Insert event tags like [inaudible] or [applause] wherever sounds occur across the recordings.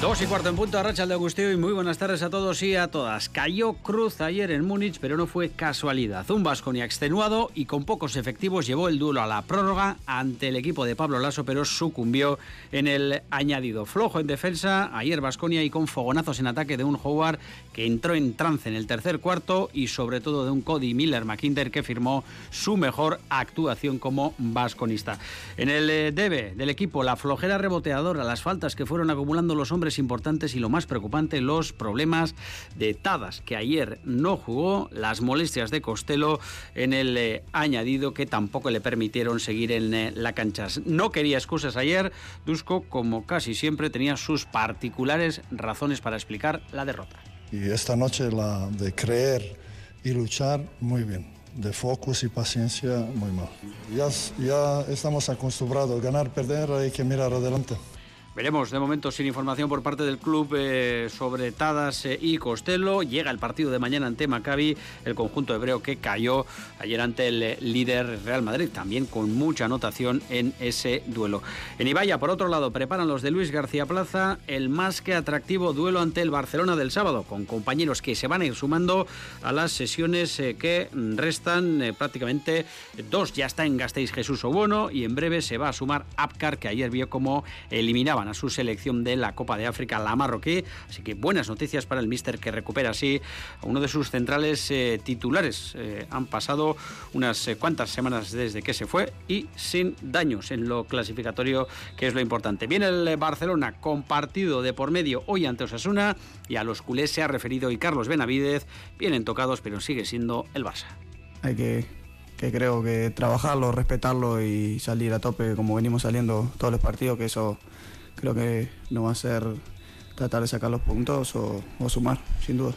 Dos y cuarto en punto, Racha de Agustín y muy buenas tardes a todos y a todas. Cayó Cruz ayer en Múnich, pero no fue casualidad. Un Vasconia extenuado y con pocos efectivos llevó el duelo a la prórroga ante el equipo de Pablo Lasso, pero sucumbió en el añadido. Flojo en defensa, ayer Vasconia y con fogonazos en ataque de un Howard que entró en trance en el tercer cuarto y sobre todo de un Cody Miller McKinder que firmó su mejor actuación como vasconista. En el eh, debe del equipo, la flojera reboteadora, las faltas que fueron acumulando los hombres importantes y lo más preocupante, los problemas de Tadas, que ayer no jugó, las molestias de Costello en el eh, añadido que tampoco le permitieron seguir en eh, la cancha. No quería excusas ayer, Dusko, como casi siempre, tenía sus particulares razones para explicar la derrota. Y esta noche la de creer y luchar, muy bien de focus y paciencia muy mal. Ya, ya estamos acostumbrados ganar, perder, hay que mirar adelante. Veremos de momento sin información por parte del club eh, sobre Tadas eh, y Costello. Llega el partido de mañana ante Maccabi, el conjunto hebreo que cayó ayer ante el eh, líder Real Madrid, también con mucha anotación en ese duelo. En Ibaya, por otro lado, preparan los de Luis García Plaza el más que atractivo duelo ante el Barcelona del sábado, con compañeros que se van a ir sumando a las sesiones que restan prácticamente dos. Ya está en Gasteiz Jesús Obono y en breve se va a sumar Apcar, que ayer vio cómo eliminaba a su selección de la Copa de África, la marroquí. Así que buenas noticias para el míster que recupera así a uno de sus centrales eh, titulares. Eh, han pasado unas eh, cuantas semanas desde que se fue y sin daños en lo clasificatorio, que es lo importante. Viene el Barcelona compartido de por medio hoy ante Osasuna y a los culés se ha referido y Carlos Benavidez. Vienen tocados, pero sigue siendo el Barça. Hay que que creo que trabajarlo, respetarlo y salir a tope como venimos saliendo todos los partidos, que eso creo que no va a ser tratar de sacar los puntos o, o sumar, sin duda.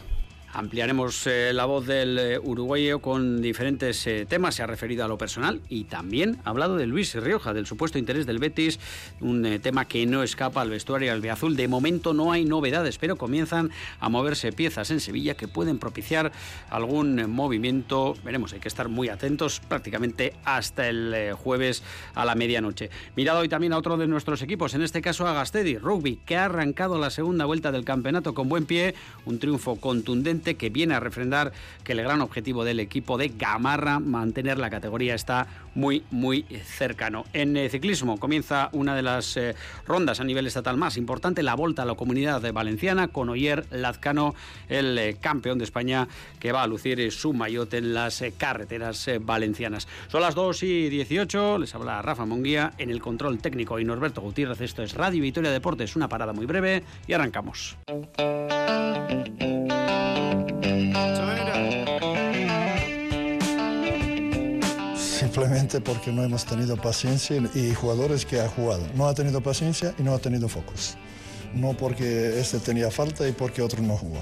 Ampliaremos eh, la voz del eh, uruguayo con diferentes eh, temas. Se ha referido a lo personal y también ha hablado de Luis Rioja, del supuesto interés del Betis, un tema que no escapa al vestuario azul. De momento no hay novedades, pero comienzan a moverse piezas en Sevilla que pueden propiciar algún movimiento. Veremos, hay que estar muy atentos prácticamente hasta el jueves a la medianoche. Mirado hoy también a otro de nuestros equipos, en este caso a Gastedi, Rugby, que ha arrancado la segunda vuelta del campeonato con buen pie, un triunfo contundente que viene a refrendar que el gran objetivo del equipo de Gamarra, mantener la categoría, está muy, muy cercano. En eh, ciclismo comienza una de las eh, rondas a nivel estatal más importante, la Volta a la Comunidad Valenciana, con Oyer Lazcano, el eh, campeón de España, que va a lucir su mayote en las carreteras valencianas. Son las 2 y 18, les habla Rafa Monguía en el control técnico y Norberto Gutiérrez. Esto es Radio Victoria Deportes, una parada muy breve y arrancamos. Simplemente porque no hemos tenido paciencia y jugadores que ha jugado. No ha tenido paciencia y no ha tenido focus. No porque este tenía falta y porque otro no jugó.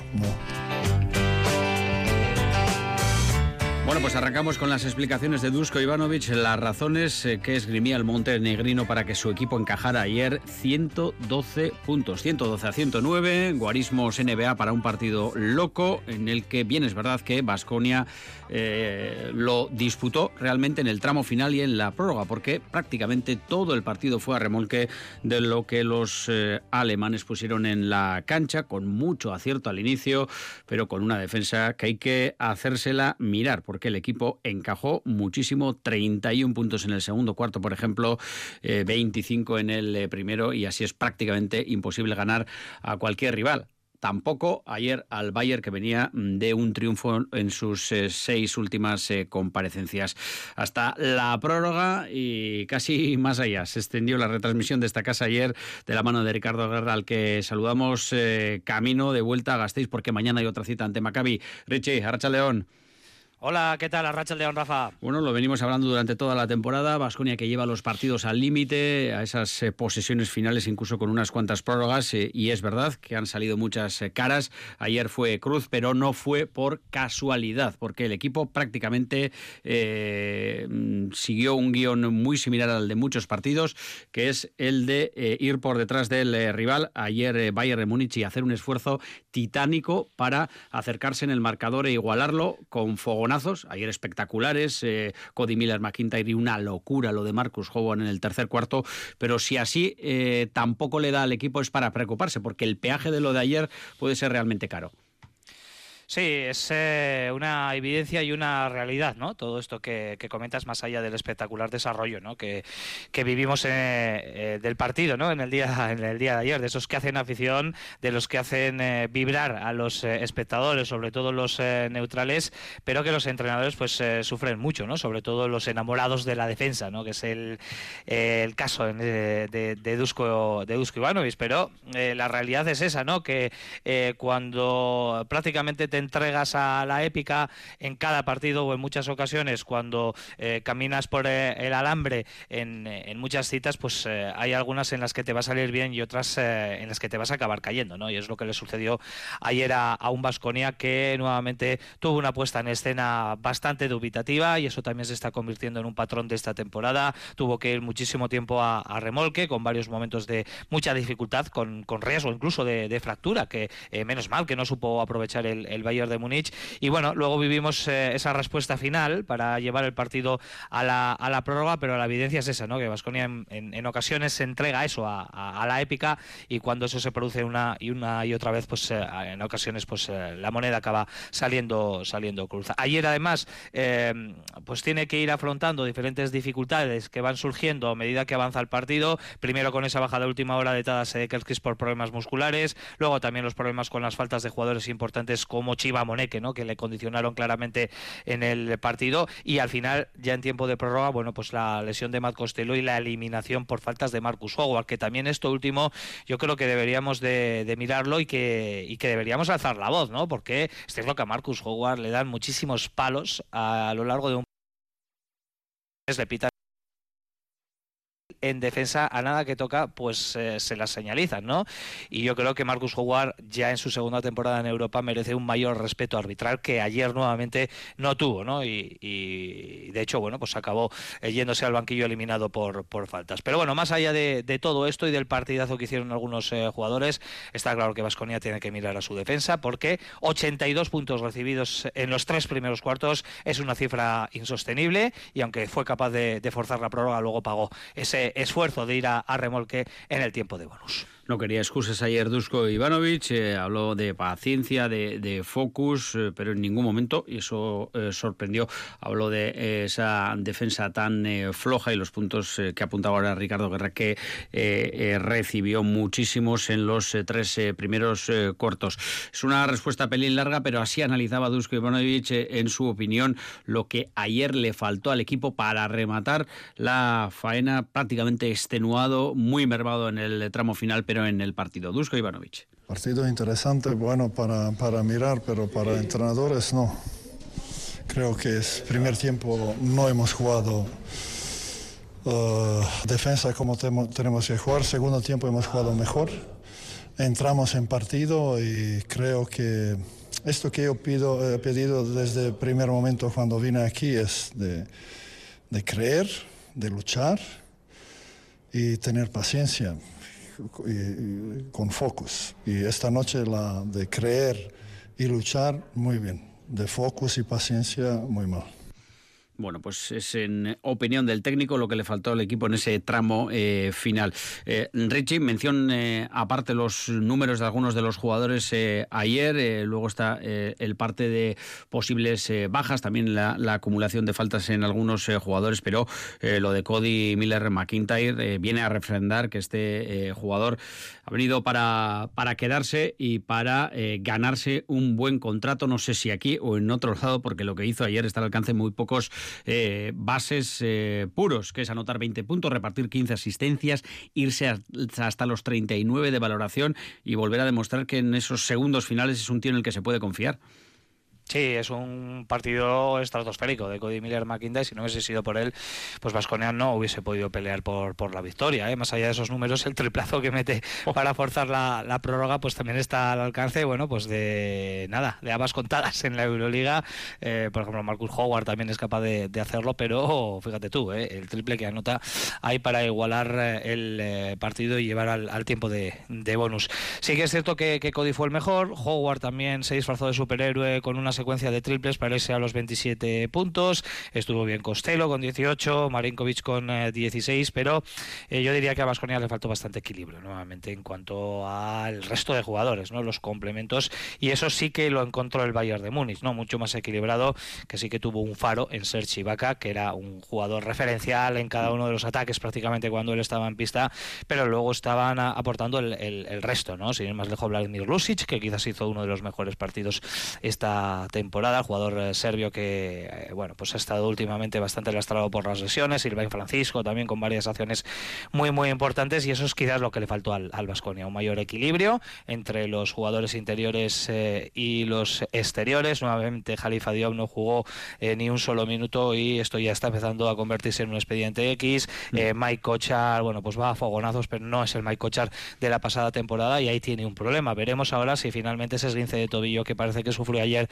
Bueno, pues arrancamos con las explicaciones de Dusko Ivanovic, las razones eh, que esgrimía el Montenegrino para que su equipo encajara ayer 112 puntos, 112 a 109, guarismos NBA para un partido loco en el que bien es verdad que Basconia eh, lo disputó realmente en el tramo final y en la prórroga, porque prácticamente todo el partido fue a remolque de lo que los eh, alemanes pusieron en la cancha, con mucho acierto al inicio, pero con una defensa que hay que hacérsela mirar, porque que el equipo encajó muchísimo, 31 puntos en el segundo cuarto, por ejemplo, 25 eh, en el eh, primero, y así es prácticamente imposible ganar a cualquier rival tampoco ayer al Bayern que venía de un triunfo en sus eh, seis últimas comparecencias. Hasta la prórroga y casi más allá. Se extendió la retransmisión de esta casa ayer de la mano de Ricardo Guerra, al que saludamos camino de vuelta a Gasteiz porque mañana hay otra cita ante Maccabi. Richie, Arracha León. Hola, ¿qué tal? Rachel León, Rafa. Bueno, lo venimos hablando durante toda la temporada. Vasconia que lleva los partidos al límite, a esas eh, posesiones finales, incluso con unas cuantas prórrogas. Eh, y es verdad que han salido muchas eh, caras. Ayer fue Cruz, pero no fue por casualidad, porque el equipo prácticamente mm, siguió un guion muy similar al de muchos partidos, que es el de ir por detrás del rival. Ayer Bayern de Múnich y hacer un esfuerzo titánico para acercarse en el marcador e igualarlo con ayer espectaculares, eh, Cody Miller, McIntyre y una locura lo de Marcus Hogan en el tercer cuarto, pero si así eh, tampoco le da al equipo es para preocuparse, porque el peaje de lo de ayer puede ser realmente caro. Sí, es eh, una evidencia y una realidad, ¿no? Todo esto que, comentas más allá del espectacular desarrollo, ¿no? Que, vivimos eh, eh, del partido, ¿no? En el día [laughs] en el día de ayer, de esos que hacen afición, de los que hacen vibrar a los espectadores, sobre todo los neutrales, pero que los entrenadores pues sufren mucho, ¿no? Sobre todo los enamorados de la defensa, ¿no? Que es el, el caso de, de, de, Dusko de Dusko Ivanovic, pero la realidad es esa, ¿no? Que cuando prácticamente te entregas a la épica en cada partido o en muchas ocasiones cuando eh, caminas por eh, el alambre en, muchas citas, pues eh, hay algunas en las que te va a salir bien y otras en las que te vas a acabar cayendo, ¿no? Y es lo que le sucedió ayer a, un Vasconia que nuevamente tuvo una puesta en escena bastante dubitativa y eso también se está convirtiendo en un patrón de esta temporada. Tuvo que ir muchísimo tiempo a, remolque con varios momentos de mucha dificultad, con, riesgo incluso de, fractura, que menos mal que no supo aprovechar el de Múnich. Y bueno, luego vivimos eh, esa respuesta final para llevar el partido a la, a la prórroga, pero la evidencia es esa, ¿no? Que Vasconia en, en, ocasiones se entrega eso a, a, la épica y cuando eso se produce una y una y otra vez, pues eh, en ocasiones pues eh, la moneda acaba saliendo saliendo cruz. Ayer además pues tiene que ir afrontando diferentes dificultades que van surgiendo a medida que avanza el partido, primero con esa bajada de última hora de Tadas Kerkis por problemas musculares, luego también los problemas con las faltas de jugadores importantes como Chiva Moneque, ¿no? que le condicionaron claramente en el partido y al final, ya en tiempo de prórroga, bueno, pues la lesión de Matt Costello y la eliminación por faltas de Marcus Howard, que también esto último yo creo que deberíamos de, mirarlo y que, y que deberíamos alzar la voz, ¿no? Porque es cierto que a Marcus Howard le dan muchísimos palos a, lo largo de un en defensa a nada que toca, pues eh, se las señalizan, ¿no? Y yo creo que Marcus Howard ya en su segunda temporada en Europa merece un mayor respeto arbitral que ayer nuevamente no tuvo, ¿no? Y, de hecho, bueno, pues acabó eh, yéndose al banquillo eliminado por, por faltas. Pero bueno, más allá de, todo esto y del partidazo que hicieron algunos eh, jugadores, está claro que Vasconia tiene que mirar a su defensa porque 82 puntos recibidos en los tres primeros cuartos es una cifra insostenible y aunque fue capaz de, de forzar la prórroga, luego pagó ese esfuerzo de ir a, remolque en el tiempo de bonus. No quería excusas ayer Dusko Ivanovic, eh, habló de paciencia, de, focus, eh, pero en ningún momento, y eso eh, sorprendió, habló de esa defensa tan floja y los puntos que apuntaba ahora Ricardo Guerra, que recibió muchísimos en los tres primeros cortos. Es una respuesta pelín larga, pero así analizaba Dusko Ivanovic en su opinión lo que ayer le faltó al equipo para rematar la faena prácticamente extenuado, muy mermado en el tramo final, pero en el partido. Dusko Ivanovic. Partido interesante, bueno para, para mirar, pero para entrenadores no. Creo que es primer tiempo no hemos jugado uh, defensa como tenemos que jugar, segundo tiempo hemos jugado mejor. Entramos en partido y creo que esto que yo pido, he pedido desde el primer momento cuando vine aquí es de, de creer, de luchar y tener paciencia con focus. Y esta noche la de creer y luchar, muy bien. De focus y paciencia, muy mal. Bueno, pues es en opinión del técnico lo que le faltó al equipo en ese tramo eh, final. Eh, Richie, mención eh, aparte los números de algunos de los jugadores ayer, luego está el parte de posibles bajas, también la, acumulación de faltas en algunos jugadores, pero lo de Cody Miller McIntyre viene a refrendar que este jugador ha venido para, para quedarse y para ganarse un buen contrato, no sé si aquí o en otro lado, porque lo que hizo ayer está al alcance de muy pocos eh, bases eh, puros, que es anotar 20 puntos, repartir 15 asistencias, irse hasta los 39 de valoración y volver a demostrar que en esos segundos finales es un tío en el que se puede confiar. Sí, es un partido estratosférico de Cody Miller McIntyre. Si no hubiese sido por él, pues Vasconia no hubiese podido pelear por, por la victoria. ¿eh? Más allá de esos números, el triplazo que mete oh. para forzar la, la, prórroga, pues también está al alcance, bueno, pues de nada, de habas contadas en la Euroliga. Eh, por ejemplo, Marcus Howard también es capaz de, de hacerlo, pero fíjate tú, ¿eh? el triple que anota ahí para igualar eh, el partido y llevar al, al tiempo de, de, bonus. Sí que es cierto que, que Cody fue el mejor. Howard también se disfrazó de superhéroe con una secuencia de triples para irse a los 27 puntos. Estuvo bien Costello con 18, Marinkovic con 16, eh, pero eh, yo diría que a Vasconia le faltó bastante equilibrio nuevamente en cuanto al resto de jugadores, ¿no? los complementos. Y eso sí que lo encontró el Bayern de Múnich, ¿no? mucho más equilibrado, que sí que tuvo un faro en Serge Ibaka, que era un jugador referencial en cada uno de los ataques prácticamente cuando él estaba en pista, pero luego estaban aportando el, el resto, ¿no? sin ir más lejos Vladimir Lusic, que quizás hizo uno de los mejores partidos esta temporada jugador eh, serbio que eh, bueno pues ha estado últimamente bastante lastrado por las lesiones, Irvine Francisco también con varias acciones muy muy importantes y eso es quizás lo que le faltó al, al Vasconia, un mayor equilibrio entre los jugadores interiores eh, y los exteriores. Nuevamente Jalifa Diop no jugó ni un solo minuto y esto ya está empezando a convertirse en un expediente X. Mm. Mike Kochar, bueno, pues va a fogonazos, pero no es el Mike Kochar de la pasada temporada y ahí tiene un problema. Veremos ahora si finalmente ese esguince de tobillo que parece que sufrió ayer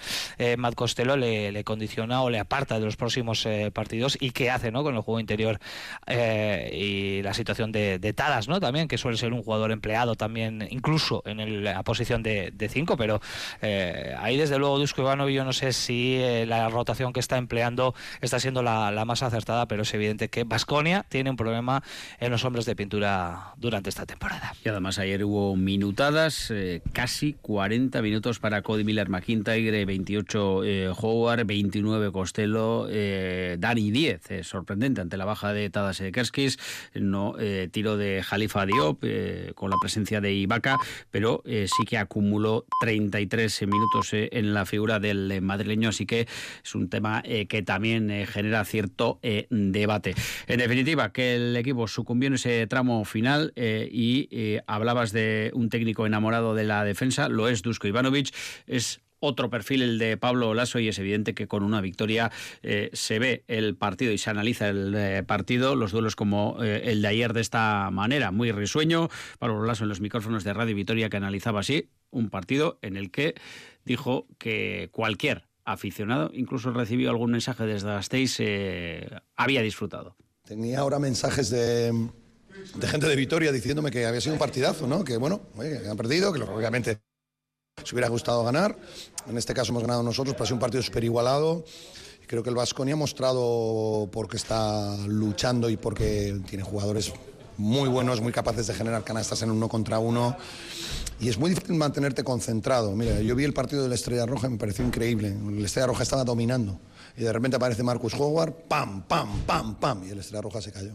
Matt Costello le, condiciona o le aparta de los próximos eh, partidos y qué hace ¿no? con el juego interior eh, y la situación de, Tadas, ¿no? también, que suele ser un jugador empleado también, incluso en la posición de 5, pero eh, ahí desde luego Dusko Ivanovic yo no sé si la rotación que está empleando está siendo la, más acertada, pero es evidente que Vasconia tiene un problema en los hombres de pintura durante esta temporada. Y además ayer hubo minutadas, casi 40 minutos para Cody Miller McIntyre, 28 eh, Howard, 29 Costello, eh, Dani 10. Eh, sorprendente ante la baja de Tadas Kerskis, no tiro de Jalifa Diop con la presencia de Ibaka, pero sí que acumuló 33 minutos en la figura del madrileño, así que es un tema que también genera cierto debate. En definitiva, que el equipo sucumbió en ese tramo final y hablabas de un técnico enamorado de la defensa, lo es Dusko Ivanovic, es otro perfil, el de Pablo Lasso, y es evidente que con una victoria eh, se ve el partido y se analiza el eh, partido, los duelos como eh, el de ayer de esta manera, muy risueño. Pablo Lasso en los micrófonos de Radio Vitoria que analizaba así un partido en el que dijo que cualquier aficionado, incluso recibió algún mensaje desde las seis, había disfrutado. Tenía ahora mensajes de, de gente de Vitoria diciéndome que había sido un partidazo, ¿no? Que bueno, que han perdido, que obviamente se hubiera gustado ganar. En este caso hemos ganado nosotros, pero ha sido un partido súper igualado. Creo que el Vasconia ha mostrado porque está luchando y porque tiene jugadores muy buenos, muy capaces de generar canastas en uno contra uno. Y es muy difícil mantenerte concentrado. Mira, yo vi el partido de la Estrella Roja y me pareció increíble. La Estrella Roja estaba dominando. Y de repente aparece Marcus Howard, pam, pam, pam, pam, y el Estrella Roja se cayó.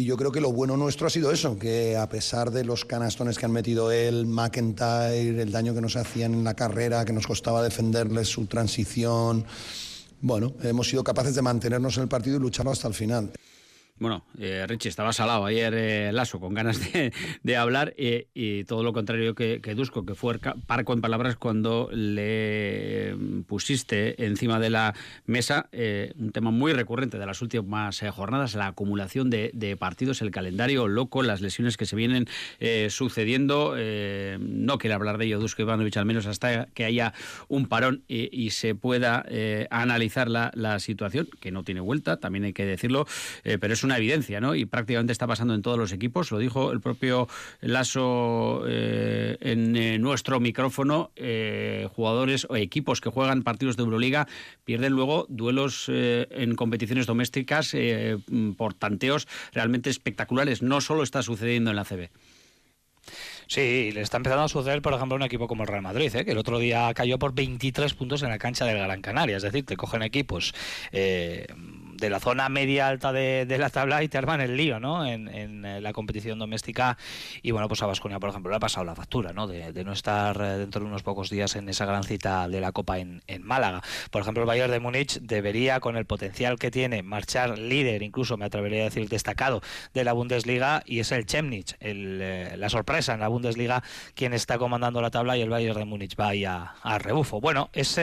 Y yo creo que lo bueno nuestro ha sido eso, que a pesar de los canastones que han metido él, McIntyre, el daño que nos hacían en la carrera, que nos costaba defenderles su transición, bueno, hemos sido capaces de mantenernos en el partido y lucharlo hasta el final. Bueno, eh, Richie, estaba salado ayer eh, con ganas de, hablar eh, y todo lo contrario que, que, Dusko, que fue parco en palabras cuando le pusiste encima de la mesa un tema muy recurrente de las últimas jornadas, la acumulación de, partidos, el calendario loco, las lesiones que se vienen sucediendo. no quiere hablar de ello Dusko Ivanovic, al menos hasta que haya un parón y, se pueda analizar la, la, situación, que no tiene vuelta, también hay que decirlo, pero es una evidencia, ¿no? Y prácticamente está pasando en todos los equipos. Lo dijo el propio Lasso eh, en eh, nuestro micrófono. Eh, jugadores o equipos que juegan partidos de Euroliga pierden luego duelos en competiciones domésticas por tanteos realmente espectaculares. No solo está sucediendo en la CB. Sí, le está empezando a suceder, por ejemplo, a un equipo como el Real Madrid, que el otro día cayó por 23 puntos en la cancha del Gran Canaria. Es decir, te cogen equipos de la zona media alta de, la tabla y te arman el lío, ¿no? En, en, la competición doméstica. Y bueno, pues a Vasconia, por ejemplo, le ha pasado la factura, ¿no? De, de, no estar dentro de unos pocos días en esa gran cita de la Copa en, en Málaga. Por ejemplo, el Bayern de Múnich debería, con el potencial que tiene, marchar líder, incluso me atrevería a decir destacado, de la Bundesliga y es el Chemnitz, el, la sorpresa en la Bundesliga, quien está comandando la tabla y el Bayern de Múnich va ahí a, rebufo. Bueno, es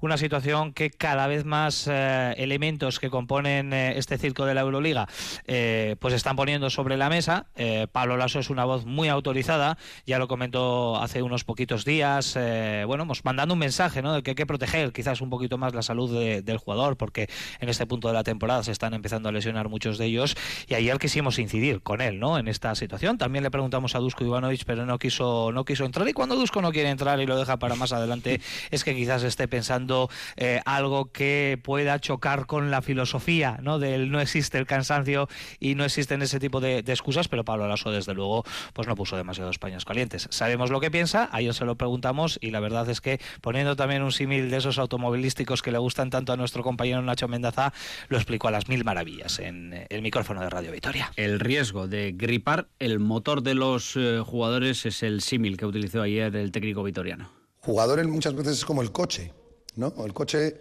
una situación que cada vez más eh, elementos que componen eh, este circo de la Euroliga eh, pues están poniendo sobre la mesa. Pablo Lasso es una voz muy autorizada, ya lo comentó hace unos poquitos días, bueno, pues mandando un mensaje ¿no? de que hay que proteger quizás un poquito más la salud del jugador, porque en este punto de la temporada se están empezando a lesionar muchos de ellos y ayer quisimos incidir con él ¿no? en esta situación. También le preguntamos a Dusko Ivanovic, pero no quiso, no quiso entrar y cuando Dusko no quiere entrar y lo deja para más adelante es que quizás esté pensando eh, algo que pueda chocar con la filosofía ¿no? del no existe el cansancio y no existen ese tipo de, excusas, pero Pablo Lasso desde luego pues no puso demasiados paños calientes. Sabemos lo que piensa, a ellos se lo preguntamos y la verdad es que poniendo también un símil de esos automovilísticos que le gustan tanto a nuestro compañero Nacho Mendaza, lo explicó a las mil maravillas en eh, el micrófono de Radio Victoria. El riesgo de gripar el motor de los eh, jugadores es el símil que utilizó ayer el técnico vitoriano. Jugadores muchas veces es como el coche, ¿no? El coche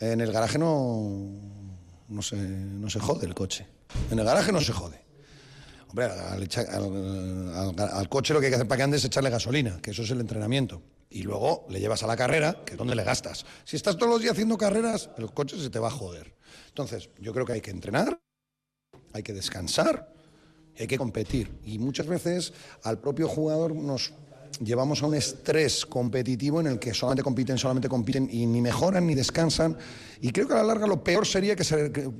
en el garaje no, no, se, no se jode el coche. En el garaje no se jode. Hombre, al, coche lo que hay que hacer para que ande es echarle gasolina, que eso es el entrenamiento. Y luego le llevas a la carrera, que es donde le gastas. Si estás todos los días haciendo carreras, el coche se te va a joder. Entonces, yo creo que hay que entrenar, hay que descansar, hay que competir. Y muchas veces al propio jugador nos llevamos a un estrés competitivo en el que solamente compiten, solamente compiten y ni mejoran ni descansan. Y creo que a la larga lo peor sería que,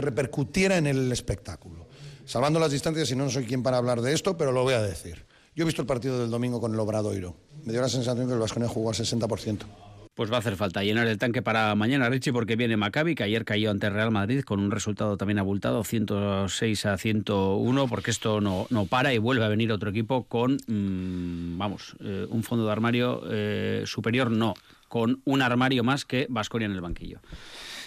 repercutiera en el espectáculo. Salvando las distancias, y no soy quien para hablar de esto, pero lo voy a decir. Yo he visto el partido del domingo con el Obradoiro. Me dio la sensación que el Vasconia jugó al 60%. Pues va a hacer falta llenar el tanque para mañana, Richie, porque viene Maccabi, que ayer cayó ante Real Madrid con un resultado también abultado, 106 a 101, porque esto no, no para y vuelve a venir otro equipo con, mm, vamos, eh, un fondo de armario eh, superior, no, con un armario más que Vasconia en el banquillo.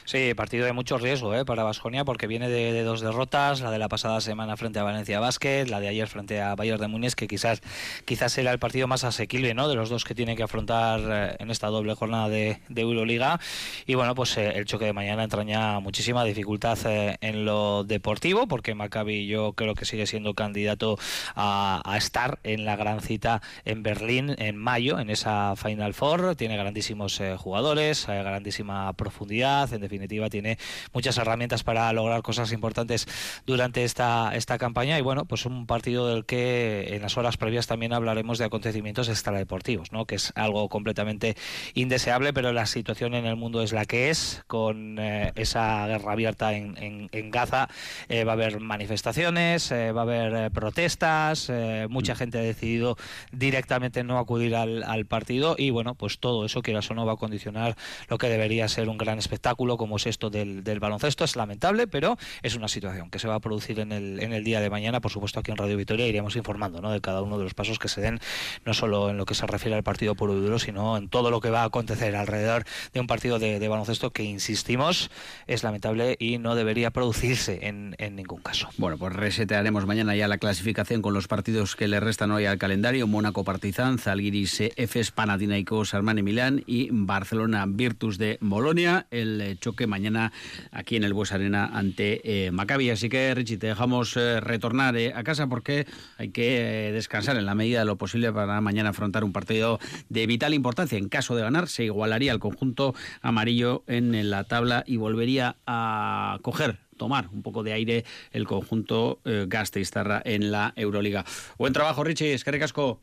Sí, partido de mucho riesgo ¿eh? para Vasconia porque viene de, dos derrotas, la de la pasada semana frente a Valencia Basket, la de ayer frente a Bayern de Múnich, que quizás quizás era el partido más asequible ¿no? de los dos que tiene que afrontar eh, en esta doble jornada de, Euroliga. Y bueno, pues eh, el choque de mañana entraña muchísima dificultad eh, en lo deportivo porque Maccabi yo creo que sigue siendo candidato a, a estar en la gran cita en Berlín en mayo, en esa Final Four. Tiene grandísimos jugadores, grandísima profundidad, en tiene muchas herramientas para lograr cosas importantes durante esta, esta campaña y bueno, pues un partido del que en las horas previas también hablaremos de acontecimientos extradeportivos, ¿no? que es algo completamente indeseable, pero la situación en el mundo es la que es, con eh, esa guerra abierta en, en, Gaza eh, va a haber manifestaciones, eh, va a haber protestas, mucha mm. gente ha decidido directamente no acudir al, al partido y bueno, pues todo eso, que o no, va a condicionar lo que debería ser un gran espectáculo como es esto del, baloncesto. Es lamentable, pero es una situación que se va a producir en el, en el día de mañana. Por supuesto, aquí en Radio Vitoria iremos informando ¿no? de cada uno de los pasos que se den, no solo en lo que se refiere al partido puro y duro, sino en todo lo que va a acontecer alrededor de un partido de, baloncesto que, insistimos, es lamentable y no debería producirse en, ningún caso. Bueno, pues resetearemos mañana ya la clasificación con los partidos que le restan hoy al calendario. Mónaco Partizan, Zalgiris Efes, Panathinaikos Armani Milán y Barcelona Virtus de Bolonia. El eh, que mañana aquí en el Bues Arena ante eh, Maccabi. Así que, Richie, te dejamos eh, retornar eh, a casa porque hay que descansar en la medida de lo posible para mañana afrontar un partido de vital importancia. En caso de ganar, se igualaría el conjunto amarillo en la tabla y volvería a coger tomar un poco de aire el conjunto Gasteiztarra en la Euroliga. Buen trabajo, Richie. Es que recasco.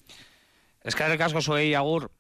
Es que recasco soy Agur.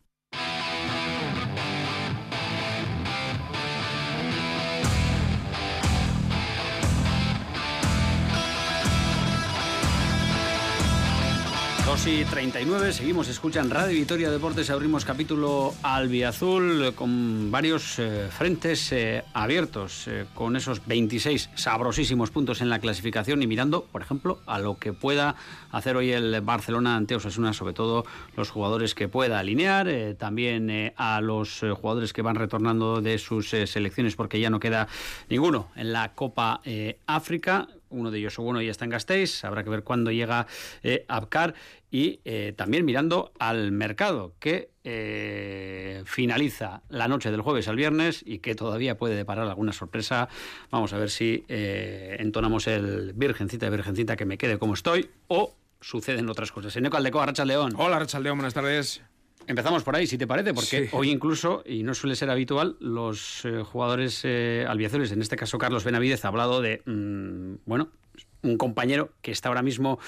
2 y 39, seguimos, escuchan Radio Vitoria Deportes, abrimos capítulo albiazul con varios eh, frentes eh, abiertos, eh, con esos 26 sabrosísimos puntos en la clasificación y mirando, por ejemplo, a lo que pueda hacer hoy el Barcelona ante Osasuna, sobre todo los jugadores que pueda alinear, también a los jugadores que van retornando de sus selecciones porque ya no queda ninguno en la Copa África uno de ellos o bueno ya está en Gasteiz, habrá que ver cuándo llega eh, Abcar y eh, también mirando al mercado que eh, finaliza la noche del jueves al viernes y que todavía puede deparar alguna sorpresa. Vamos a ver si entonamos el virgencita virgencita que me quede como estoy o suceden otras cosas. Eneco Aldeco, Racha León. Hola Racha León, buenas tardes. Empezamos por ahí, si te parece, porque hoy incluso, y no suele ser habitual, los eh, jugadores eh, albiazules, en este caso Carlos Benavidez, ha hablado de, mm, bueno, un compañero que está ahora mismo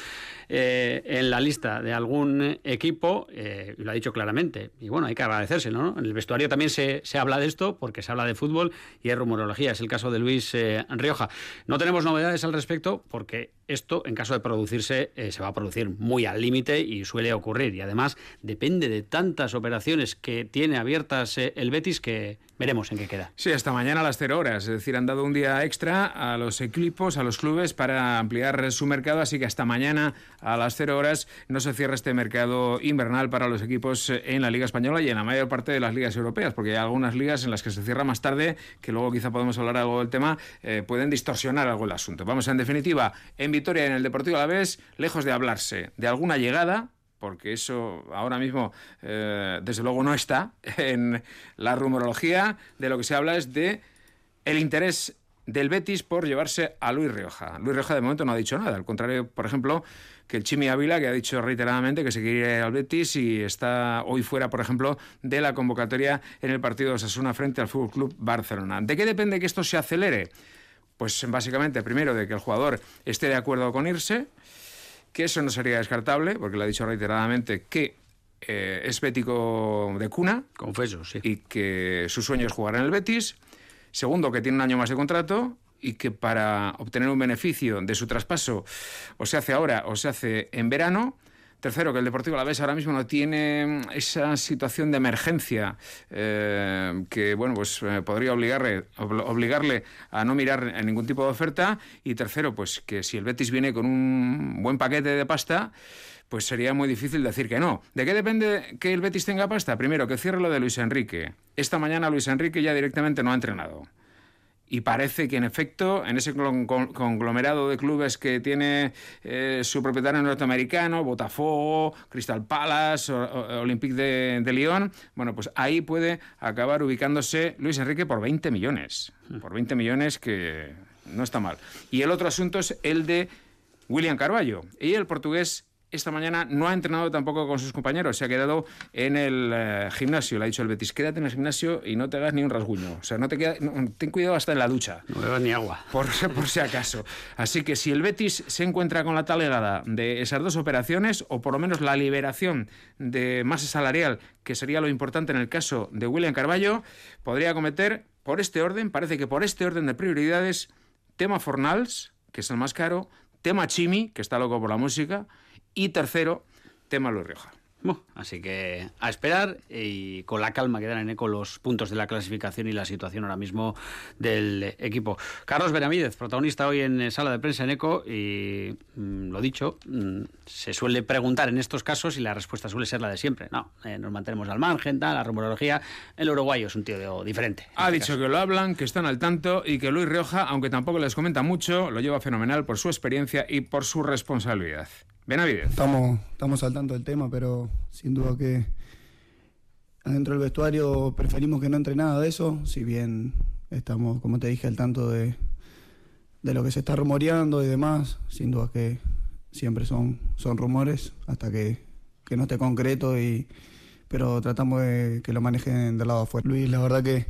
eh, en la lista de algún equipo, eh, lo ha dicho claramente. Y bueno, hay que agradecérselo, ¿no? En el vestuario también se, habla de esto, porque se habla de fútbol y es rumorología. Es el caso de Luis eh, Rioja. No tenemos novedades al respecto, porque esto, en caso de producirse, se va a producir muy al límite y suele ocurrir. Y además, depende de tantas operaciones que tiene abiertas el Betis que veremos en qué queda. Sí, hasta mañana a las 0 horas. Es decir, han dado un día extra a los equipos, a los clubes, para ampliar su mercado. Así que hasta mañana a las 0 horas no se cierra este mercado invernal para los equipos en la Liga Española y en la mayor parte de las ligas europeas, porque hay algunas ligas en las que se cierra más tarde, que luego quizá podemos hablar algo del tema, eh, pueden distorsionar algo el asunto. Vamos, en definitiva, en Vitoria, en el Deportivo a la vez, lejos de hablarse de alguna llegada, porque eso ahora mismo eh, desde luego no está [laughs] en la rumorología, de lo que se habla es de el interés del Betis por llevarse a Luis Rioja. Luis Rioja de momento no ha dicho nada, al contrario, por ejemplo, que el Chimi Ávila, que ha dicho reiteradamente que se quiere ir al Betis y está hoy fuera, por ejemplo, de la convocatoria en el partido de Osasuna frente al Fútbol Club Barcelona. ¿De qué depende que esto se acelere? Pues básicamente, primero, de que el jugador esté de acuerdo con irse, que eso no sería descartable, porque le ha dicho reiteradamente que eh, es bético de cuna. Confeso, sí. Y que su sueño es jugar en el Betis. Segundo, que tiene un año más de contrato y que para obtener un beneficio de su traspaso o se hace ahora o se hace en verano. Tercero, que el Deportivo la vez ahora mismo no tiene esa situación de emergencia eh, que bueno pues eh, podría obligarle, obligarle a no mirar en ningún tipo de oferta. Y tercero, pues que si el Betis viene con un buen paquete de pasta, pues sería muy difícil decir que no. ¿De qué depende que el Betis tenga pasta? Primero, que cierre lo de Luis Enrique. Esta mañana Luis Enrique ya directamente no ha entrenado. Y parece que, en efecto, en ese conglomerado de clubes que tiene eh, su propietario norteamericano, Botafogo, Crystal Palace, Olympique de, de, Lyon, bueno, pues ahí puede acabar ubicándose Luis Enrique por 20 millones. Por 20 millones que no está mal. Y el otro asunto es el de William Carballo. Y el portugués esta mañana no ha entrenado tampoco con sus compañeros, se ha quedado en el eh, gimnasio. Le ha dicho el Betis, quédate en el gimnasio y no te hagas ni un rasguño. O sea, no te queda, ten cuidado hasta en la ducha. No bebas ni agua. Por, [laughs] por si acaso. Así que si el Betis se encuentra con la talegada de esas dos operaciones, o por lo menos la liberación de masa salarial, que sería lo importante en el caso de William Carballo, podría cometer por este orden, parece que por este orden de prioridades, tema Fornals, que es el más caro, tema Chimi, que está loco por la música, y tercero, tema Luis Rioja. Así que a esperar y con la calma que dan en eco los puntos de la clasificación y la situación ahora mismo del equipo. Carlos Benavidez, protagonista hoy en sala de prensa en eco y mm, lo dicho, mm, se suele preguntar en estos casos y la respuesta suele ser la de siempre. No, eh, nos mantenemos al margen, tal, la rumorología. El uruguayo es un tío diferente. Ha este dicho que lo hablan, que están al tanto y que Luis Rioja, aunque tampoco les comenta mucho, lo lleva fenomenal por su experiencia y por su responsabilidad. Benavides. Estamos, estamos al tanto del tema, pero sin duda que adentro del vestuario preferimos que no entre nada de eso, si bien estamos, como te dije, al tanto de, de lo que se está rumoreando y demás, sin duda que siempre son, son rumores hasta que, que no esté concreto, y, pero tratamos de que lo manejen del lado afuera. Luis, la verdad que,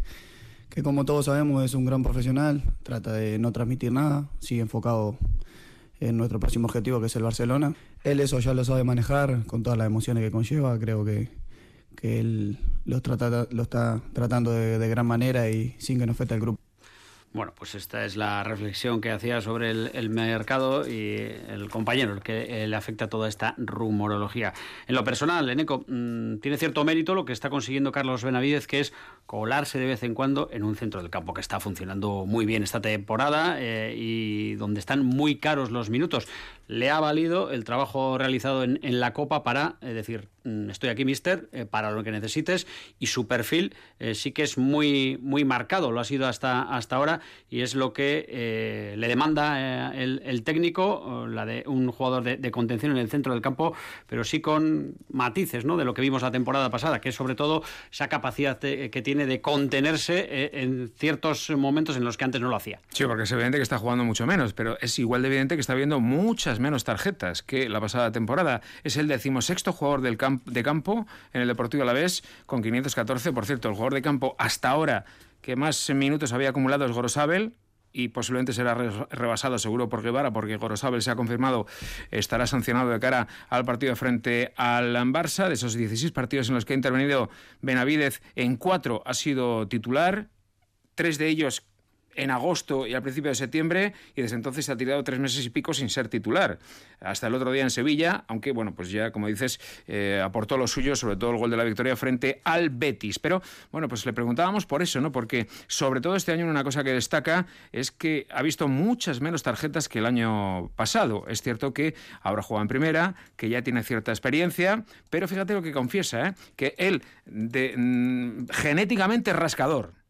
que como todos sabemos es un gran profesional, trata de no transmitir nada, sigue enfocado en nuestro próximo objetivo, que es el Barcelona. Él eso ya lo sabe manejar con todas las emociones que conlleva. Creo que, que él lo, trata, lo está tratando de, gran manera y sin que nos afecte al grupo. Bueno, pues esta es la reflexión que hacía sobre el, mercado y el compañero, el que eh, le afecta toda esta rumorología. En lo personal, Eneco, mm, tiene cierto mérito lo que está consiguiendo Carlos Benavidez, que es colarse de vez en cuando en un centro del campo que está funcionando muy bien esta temporada eh, y donde están muy caros los minutos. Le ha valido el trabajo realizado en, la Copa para eh, decir, estoy aquí, mister, para lo que necesites, y su perfil sí que es muy, muy marcado, lo ha sido hasta, hasta ahora y es lo que eh, le demanda eh, el, técnico, la de un jugador de, contención en el centro del campo, pero sí con matices ¿no? de lo que vimos la temporada pasada, que es sobre todo esa capacidad que tiene de contenerse eh, en ciertos momentos en los que antes no lo hacía. Sí, porque es evidente que está jugando mucho menos, pero es igual de evidente que está viendo muchas menos tarjetas que la pasada temporada. Es el decimosexto jugador del de campo en el Deportivo Alavés con 514. Por cierto, el jugador de campo hasta ahora que más minutos había acumulado es Gorosabel, y posiblemente será rebasado seguro por Guevara, porque Gorosabel se ha confirmado, estará sancionado de cara al partido frente al Barça. De esos 16 partidos en los que ha intervenido Benavidez, en cuatro ha sido titular, tres de ellos en agosto y al principio de septiembre y desde entonces se ha tirado tres meses y pico sin ser titular. Hasta el otro día en Sevilla, aunque bueno, pues ya como dices, eh, aportó lo suyo, sobre todo el gol de la victoria frente al Betis. Pero bueno, pues le preguntábamos por eso, ¿no? Porque sobre todo este año una cosa que destaca es que ha visto muchas menos tarjetas que el año pasado. Es cierto que ahora juega en primera, que ya tiene cierta experiencia, pero fíjate lo que confiesa, ¿eh? que él mm, genéticamente rascador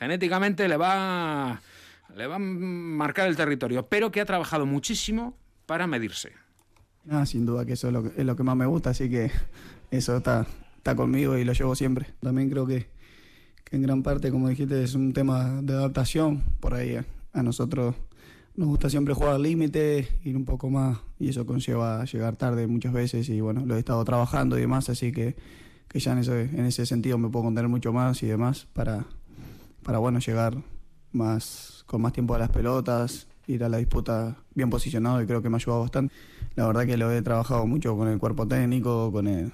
genéticamente le va, le va a marcar el territorio, pero que ha trabajado muchísimo para medirse. Ah, sin duda que eso es lo que, es lo que más me gusta, así que eso está, está conmigo y lo llevo siempre. También creo que, que en gran parte, como dijiste, es un tema de adaptación. Por ahí a nosotros nos gusta siempre jugar al límite, ir un poco más, y eso conlleva llegar tarde muchas veces, y bueno, lo he estado trabajando y demás, así que, que ya en ese, en ese sentido me puedo contener mucho más y demás para, para bueno, llegar más, con más tiempo a las pelotas, ir a la disputa bien posicionado y creo que me ha ayudado bastante. La verdad que lo he trabajado mucho con el cuerpo técnico, con el,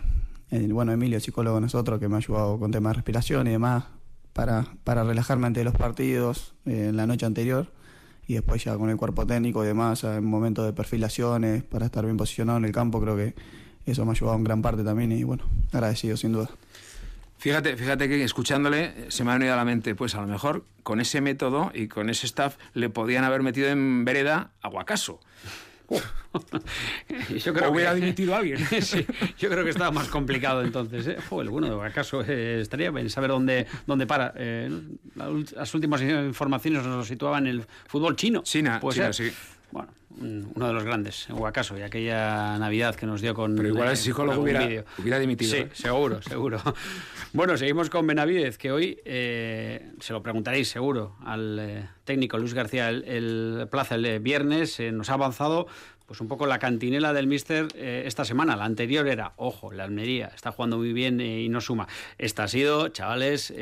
bueno, Emilio, psicólogo nosotros, que me ha ayudado con temas de respiración y demás, para, para relajarme ante los partidos eh, en la noche anterior y después ya con el cuerpo técnico y demás, en momentos de perfilaciones, para estar bien posicionado en el campo, creo que eso me ha ayudado en gran parte también y bueno, agradecido sin duda. Fíjate, fíjate que escuchándole se me ha venido a la mente, pues a lo mejor con ese método y con ese staff le podían haber metido en vereda a Guacaso. [laughs] yo creo o hubiera que, dimitido a alguien. [laughs] yo creo que estaba más complicado entonces. ¿eh? bueno de Guacaso eh, estaría bien saber dónde, dónde para. Eh, las últimas informaciones nos situaban en el fútbol chino. China, China sí. Bueno, uno de los grandes, en Huacaso, y aquella Navidad que nos dio con. Pero igual el psicólogo hubiera, hubiera, dimitido. Sí, seguro, seguro. [laughs] bueno, seguimos con Benavidez, que hoy eh, se lo preguntaréis seguro al eh, técnico Luis García el, plaza el viernes. Eh, nos ha avanzado pues un poco la cantinela del míster esta semana. La anterior era, ojo, la Almería está jugando muy bien y no suma. Esta ha sido, chavales,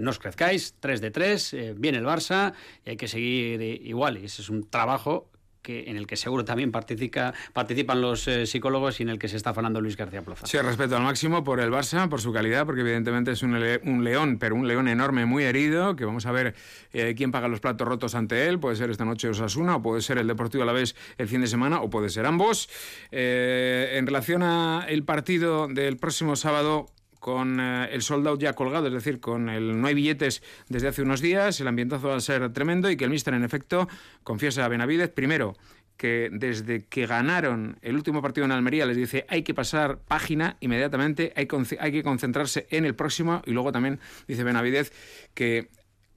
no os crezcáis, 3 de 3, viene el Barça y hay que seguir igual. Y ese es un trabajo en el que seguro también participa, participan los eh, psicólogos y en el que se está falando Luis García Plaza. Sí, respeto al máximo por el Barça, por su calidad, porque evidentemente es un, león, pero un león enorme, muy herido, que vamos a ver eh, quién paga los platos rotos ante él. Puede ser esta noche Osasuna, o puede ser el Deportivo a la vez el fin de semana, o puede ser ambos. Eh, en relación al partido del próximo sábado, con eh, el sold ya colgado, es decir, con el no hay billetes desde hace unos días, el ambientazo va a ser tremendo y que el míster, en efecto, confiesa a Benavidez, primero, que desde que ganaron el último partido en Almería les dice hay que pasar página inmediatamente, hay, hay que concentrarse en el próximo y luego también dice Benavidez que,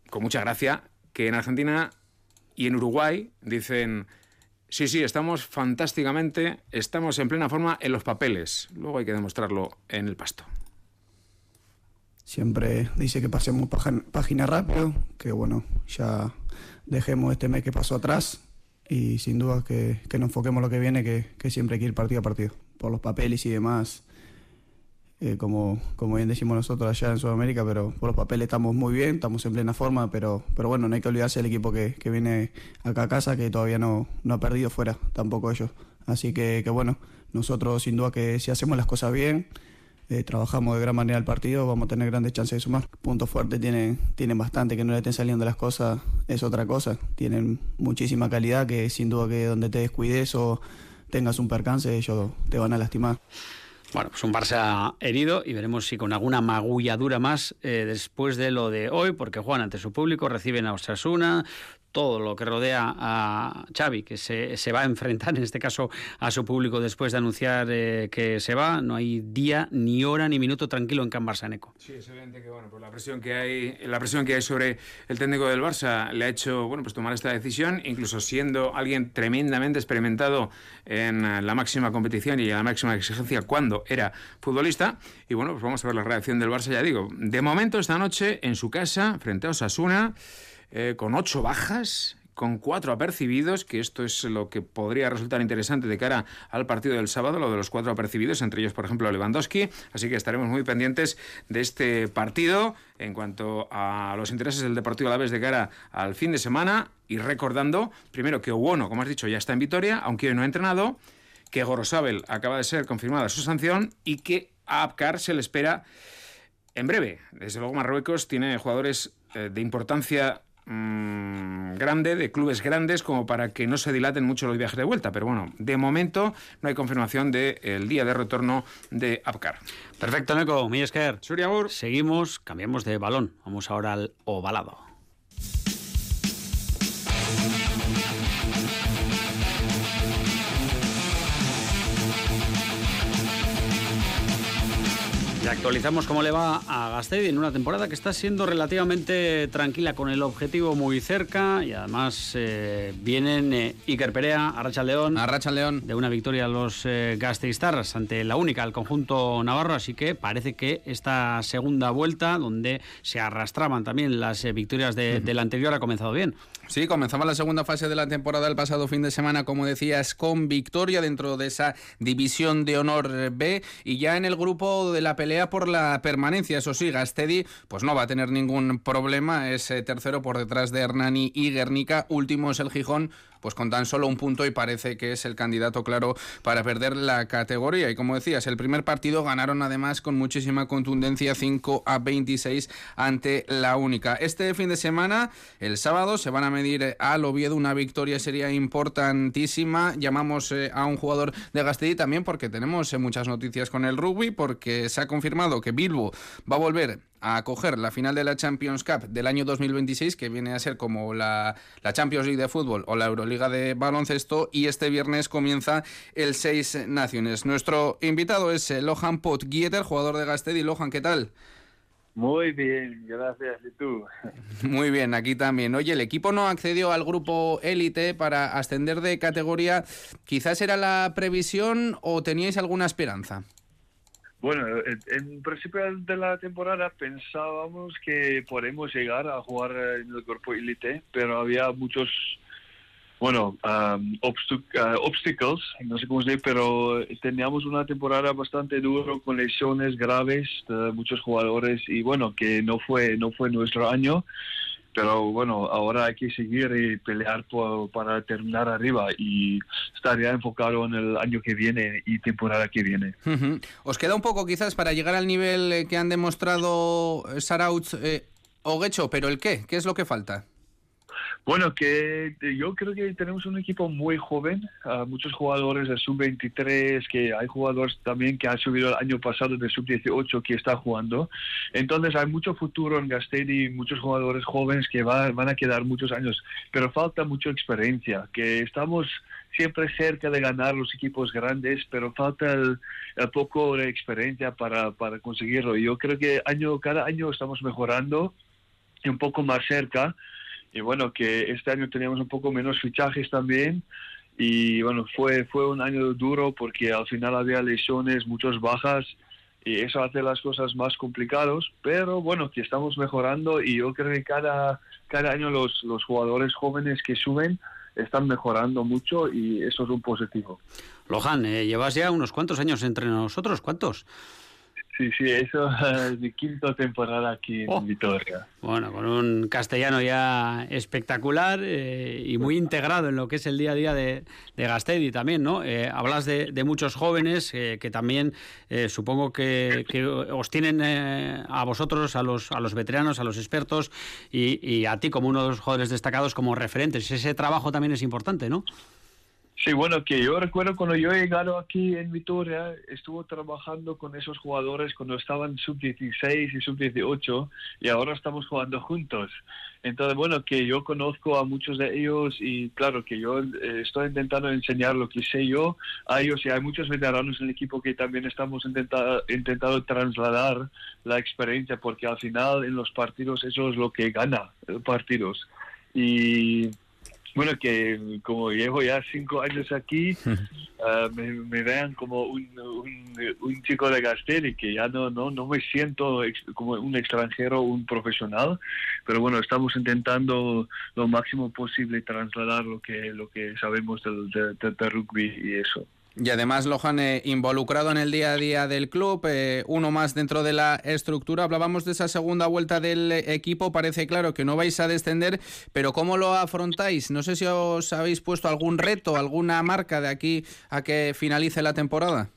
con mucha gracia, que en Argentina y en Uruguay dicen... Sí, sí, estamos fantásticamente, estamos en plena forma en los papeles. Luego hay que demostrarlo en el pasto siempre dice que pasemos página rápido, que bueno, ya dejemos este mes que pasó atrás y sin duda que, que nos enfoquemos lo que viene, que, siempre hay que ir partido a partido, por los papeles y demás. Eh, como, como bien decimos nosotros allá en Sudamérica, pero por los papeles estamos muy bien, estamos en plena forma, pero, pero bueno, no hay que olvidarse del equipo que, que viene acá a casa, que todavía no, no ha perdido fuera, tampoco ellos. Así que, que bueno, nosotros sin duda que si hacemos las cosas bien, eh, trabajamos de gran manera el partido, vamos a tener grandes chances de sumar. Puntos fuertes tienen, tienen bastante, que no le estén saliendo las cosas es otra cosa. Tienen muchísima calidad que sin duda que donde te descuides o tengas un percance ellos te van a lastimar. Bueno, pues un Barça herido y veremos si con alguna magulladura más eh, después de lo de hoy, porque juegan ante su público, reciben a Osasuna, todo lo que rodea a Xavi, que se, se, va a enfrentar [laughs] en este caso a su público después de anunciar eh, que se va. No hay día, ni hora, ni minuto tranquilo en Can Barça Eco. Sí, es evidente que bueno, pues la presión que hay, la presión que hay sobre el técnico del Barça le ha hecho bueno, pues tomar esta decisión, incluso siendo alguien tremendamente experimentado en la máxima competición y en la máxima exigencia cuando era futbolista. Y bueno, pues vamos a ver la reacción del Barça, ya digo. De momento, esta noche en su casa, frente a Osasuna. Eh, con ocho bajas, con cuatro apercibidos, que esto es lo que podría resultar interesante de cara al partido del sábado, lo de los cuatro apercibidos, entre ellos, por ejemplo, Lewandowski. Así que estaremos muy pendientes de este partido en cuanto a los intereses del Deportivo vez de cara al fin de semana. Y recordando, primero, que Owono, como has dicho, ya está en Vitoria, aunque hoy no ha entrenado, que Gorosabel acaba de ser confirmada su sanción y que a Apcar se le espera en breve. Desde luego, Marruecos tiene jugadores eh, de importancia mmm, grande, de clubes grandes, como para que no se dilaten mucho los viajes de vuelta. Pero bueno, de momento no hay confirmación del día de retorno de Apcar. Perfecto, Neko. Millesker. Suriagur. Seguimos, cambiamos de balón. Vamos ahora al ovalado. Actualizamos cómo le va a Gasteiz en una temporada que está siendo relativamente tranquila con el objetivo muy cerca y además eh, vienen eh, Iker Perea, Arracha León, Arracha León. De una victoria a los eh, Gasteiztarras ante la única, el conjunto navarro, así que parece que esta segunda vuelta donde se arrastraban también las eh, victorias de, del anterior ha comenzado bien. Sí, comenzaba la segunda fase de la temporada el pasado fin de semana, como decías, con victoria dentro de esa división de honor B y ya en el grupo de la pelea por la permanencia. Eso sí, Gastedi pues no va a tener ningún problema, es eh, tercero por detrás de Hernani y Guernica, último es el Gijón pues con tan solo un punto y parece que es el candidato claro para perder la categoría. Y como decías, el primer partido ganaron además con muchísima contundencia 5 a 26 ante la única. Este fin de semana, el sábado, se van a medir al Oviedo. Una victoria sería importantísima. Llamamos eh, a un jugador de Gastedi también porque tenemos eh, muchas noticias con el rugby, porque se ha confirmado que Bilbo va a volver a acoger la final de la Champions Cup del año 2026, que viene a ser como la, la, Champions League de fútbol o la Euroliga de baloncesto, y este viernes comienza el Seis Naciones. Nuestro invitado es eh, Lohan Potgieter, jugador de Gastedi. Lohan, ¿qué tal? Muy bien, gracias. ¿Y tú? [laughs] Muy bien, aquí también. Oye, el equipo no accedió al grupo élite para ascender de categoría. ¿Quizás era la previsión o teníais alguna esperanza? Bueno, en principio de la temporada pensábamos que podemos llegar a jugar en el cuerpo élite, pero había muchos, bueno, um, obstáculos, no sé cómo se dice, pero teníamos una temporada bastante dura con lesiones graves de muchos jugadores y bueno, que no fue, no fue nuestro año pero bueno, ahora hay que seguir y pelear para terminar arriba y estar ya enfocado en el año que viene y temporada que viene. Os queda un poco quizás para llegar al nivel eh, que han demostrado eh, Saraut eh, o Gecho, pero ¿el qué? ¿Qué es lo que falta? Bueno, que yo creo que tenemos un equipo muy joven, uh, muchos jugadores de sub-23, que hay jugadores también que han subido el año pasado de sub-18 que está jugando. Entonces hay mucho futuro en Gastedi, muchos jugadores jóvenes que va, van a quedar muchos años, pero falta mucha experiencia, que estamos siempre cerca de ganar los equipos grandes, pero falta el, el poco de experiencia para, para conseguirlo. Yo creo que año, cada año estamos mejorando y un poco más cerca y bueno, que este año teníamos un poco menos fichajes también y bueno, fue, fue un año duro porque al final había lesiones, muchas bajas y eso hace las cosas más complicadas, pero bueno, que estamos mejorando y yo creo que cada, cada año los, los jugadores jóvenes que suben están mejorando mucho y eso es un positivo. Lohan, eh, llevas ya unos cuantos años entre nosotros, ¿cuántos? Sí, sí, eso [laughs] es mi quinta temporada aquí en Oh. Vitoria. Bueno, con un castellano ya espectacular eh, y muy integrado en lo que es el día a día de, de Gastedi también, ¿no? Eh, hablas de, de muchos jóvenes eh, que también eh, supongo que, que os tienen eh, a vosotros, a los, a los veteranos, a los expertos y, y a ti como uno de los jugadores destacados como referentes. Ese trabajo también es importante, ¿no? Sí, bueno, que yo recuerdo cuando yo he llegado aquí en Vitoria, estuvo trabajando con esos jugadores cuando estaban sub-16 y sub-18 y ahora estamos jugando juntos. Entonces, bueno, que yo conozco a muchos de ellos y claro que yo eh, estoy intentando enseñar lo que sé yo a ellos y hay muchos veteranos en el equipo que también estamos intenta- intentando trasladar la experiencia porque al final en los partidos eso es lo que gana eh, partidos. Y bueno, que como llevo ya cinco años aquí, [laughs] ah, me, me vean como un, un, un chico de Gasteiz que ya no, no, no me siento ex- como un extranjero, un profesional, pero bueno, estamos intentando lo máximo posible trasladar lo que, lo que sabemos del, de, de- de rugby y eso. Y además, Lohan, eh, involucrado en el día a día del club, eh, uno más dentro de la estructura. Hablábamos de esa segunda vuelta del eh, equipo. Parece claro que no vais a descender, pero ¿cómo lo afrontáis? No sé si os habéis puesto algún reto, alguna marca de aquí a que finalice la temporada.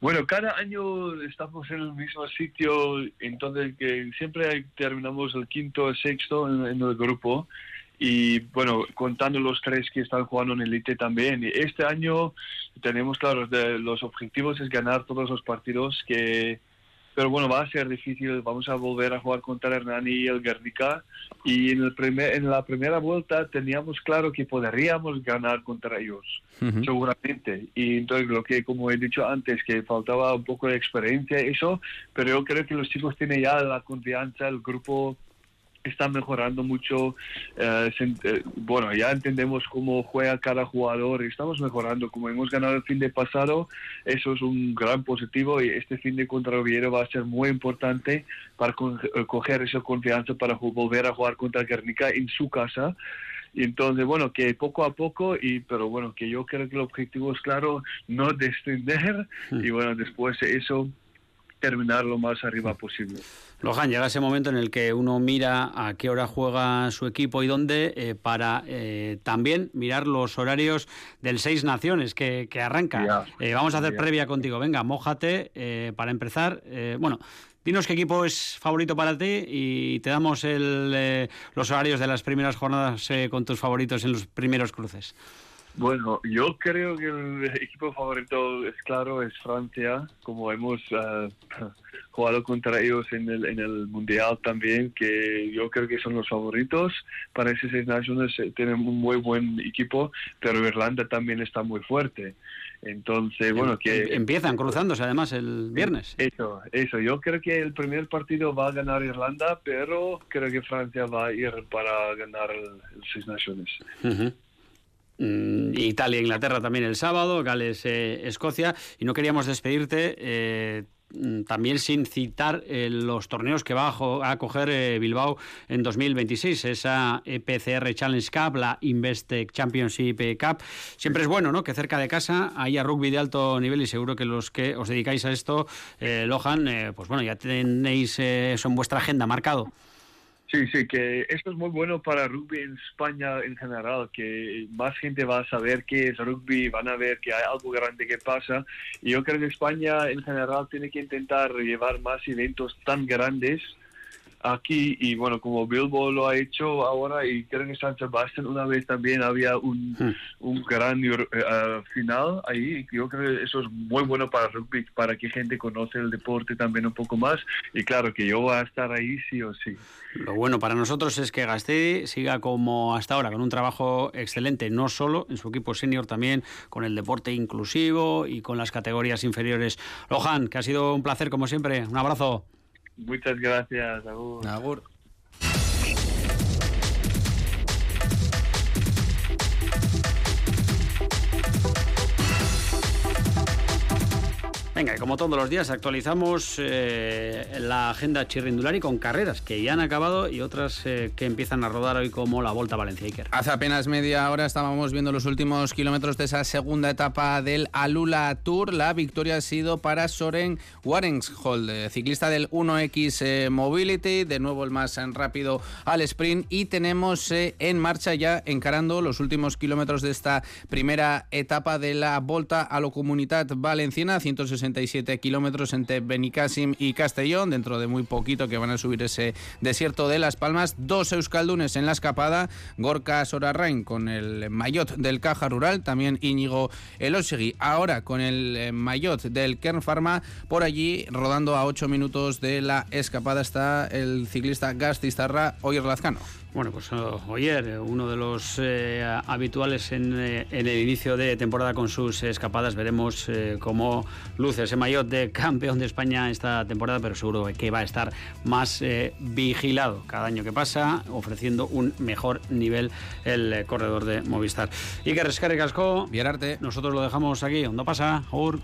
Bueno, cada año estamos en el mismo sitio, entonces que siempre terminamos el quinto o sexto en, en el grupo y bueno, contando los tres que están jugando en Elite también. Y este año tenemos, claro, de- los objetivos es ganar todos los partidos que... Pero bueno, va a ser difícil. Vamos a volver a jugar contra Hernani y el Guernica. Y en, el primer, en la primera vuelta teníamos claro que podríamos ganar contra ellos seguramente. Y entonces lo que, como he dicho antes, que faltaba un poco de experiencia, eso, pero yo creo que los chicos tienen ya la confianza, el grupo está mejorando mucho. eh, eh, bueno, ya entendemos cómo juega cada jugador y estamos mejorando. Como hemos ganado el fin de pasado, eso es un gran positivo y este fin de contra Oviedo va a ser muy importante para co- eh, coger esa confianza para volver a jugar contra Guernica en su casa. Y entonces, bueno, que poco a poco, y pero bueno, que yo creo que el objetivo es claro, no descender y bueno, después de eso terminar lo más arriba posible. Lohan, llega ese momento en el que uno mira a qué hora juega su equipo y dónde eh, para eh, también mirar los horarios del Seis Naciones que, que arranca. Ya, Eh, vamos a hacer ya. previa contigo. Venga, mójate para empezar. Bueno, dinos qué equipo es favorito para ti y te damos el, los horarios de las primeras jornadas con tus favoritos en los primeros cruces. Bueno, yo creo que el equipo favorito es claro, es Francia, como hemos eh, [laughs] jugado contra ellos en el, en el Mundial también, que yo creo que son los favoritos. Para esas seis naciones eh, tienen un muy buen equipo, pero Irlanda también está muy fuerte. Entonces, bueno, que... Em- Empiezan cruzándose además el viernes. Eso, eso. Yo creo que el primer partido va a ganar Irlanda, pero creo que Francia va a ir para ganar el, el Seis Naciones. Ujú. Mm, Italia, Inglaterra también el sábado, Gales, eh, Escocia. Y no queríamos despedirte eh, mm, también sin citar eh, los torneos que va a, a coger eh, Bilbao en 2026. Esa E EPCR Challenge Cup, la Investec Championship Cup. Siempre es bueno, ¿no? Que cerca de casa haya rugby de alto nivel y seguro que los que os dedicáis a esto, eh, Lohan, pues bueno, ya tenéis eso en vuestra agenda marcado. Sí, sí, que esto es muy bueno para rugby en España en general, que más gente va a saber qué es rugby, van a ver que hay algo grande que pasa. Y yo creo que España en general tiene que intentar llevar más eventos tan grandes aquí y bueno, como Bilbo lo ha hecho ahora y creo que San Sebastián una vez también había un, un gran eh, eh, final ahí. Yo creo que eso es muy bueno para rugby, para que gente conoce el deporte también un poco más y claro que yo voy a estar ahí sí o sí. Lo bueno para nosotros es que Gastedi siga como hasta ahora, con un trabajo excelente, no solo en su equipo senior, también con el deporte inclusivo y con las categorías inferiores. Lohan, que ha sido un placer como siempre. Un abrazo. Muchas gracias, Agur. Agur. Venga, como todos los días actualizamos eh, la agenda chirrindulari con carreras que ya han acabado y otras eh, que empiezan a rodar hoy como la Volta a Valencia Iker. Hace apenas media hora estábamos viendo los últimos kilómetros de esa segunda etapa del Alula Tour. La victoria ha sido para Soren Warenshold, ciclista del 1X eh, Mobility, de nuevo el más rápido al sprint y tenemos eh, en marcha ya encarando los últimos kilómetros de esta primera etapa de la Volta a la Comunidad Valenciana, 160 67 kilómetros entre Benicàssim y Castellón, dentro de muy poquito que van a subir ese desierto de Las Palmas. Dos euskaldunes en la escapada, Gorka Sorarrain con el maillot del Caja Rural, también Íñigo Elosegui, ahora con el eh, maillot del Kern Pharma, por allí rodando a 8 minutos de la escapada está el ciclista Gastistarra Oyer Lazcano. Bueno, pues Oyer, eh, uno de los eh, habituales en, en, el inicio de temporada con sus escapadas, veremos cómo luce ese maillot de campeón de España esta temporada, pero seguro que va a estar más vigilado cada año que pasa, ofreciendo un mejor nivel el corredor de Movistar. Y que rescargue casco. Vierarte. Nosotros lo dejamos aquí. ¿Dónde pasa? Aur.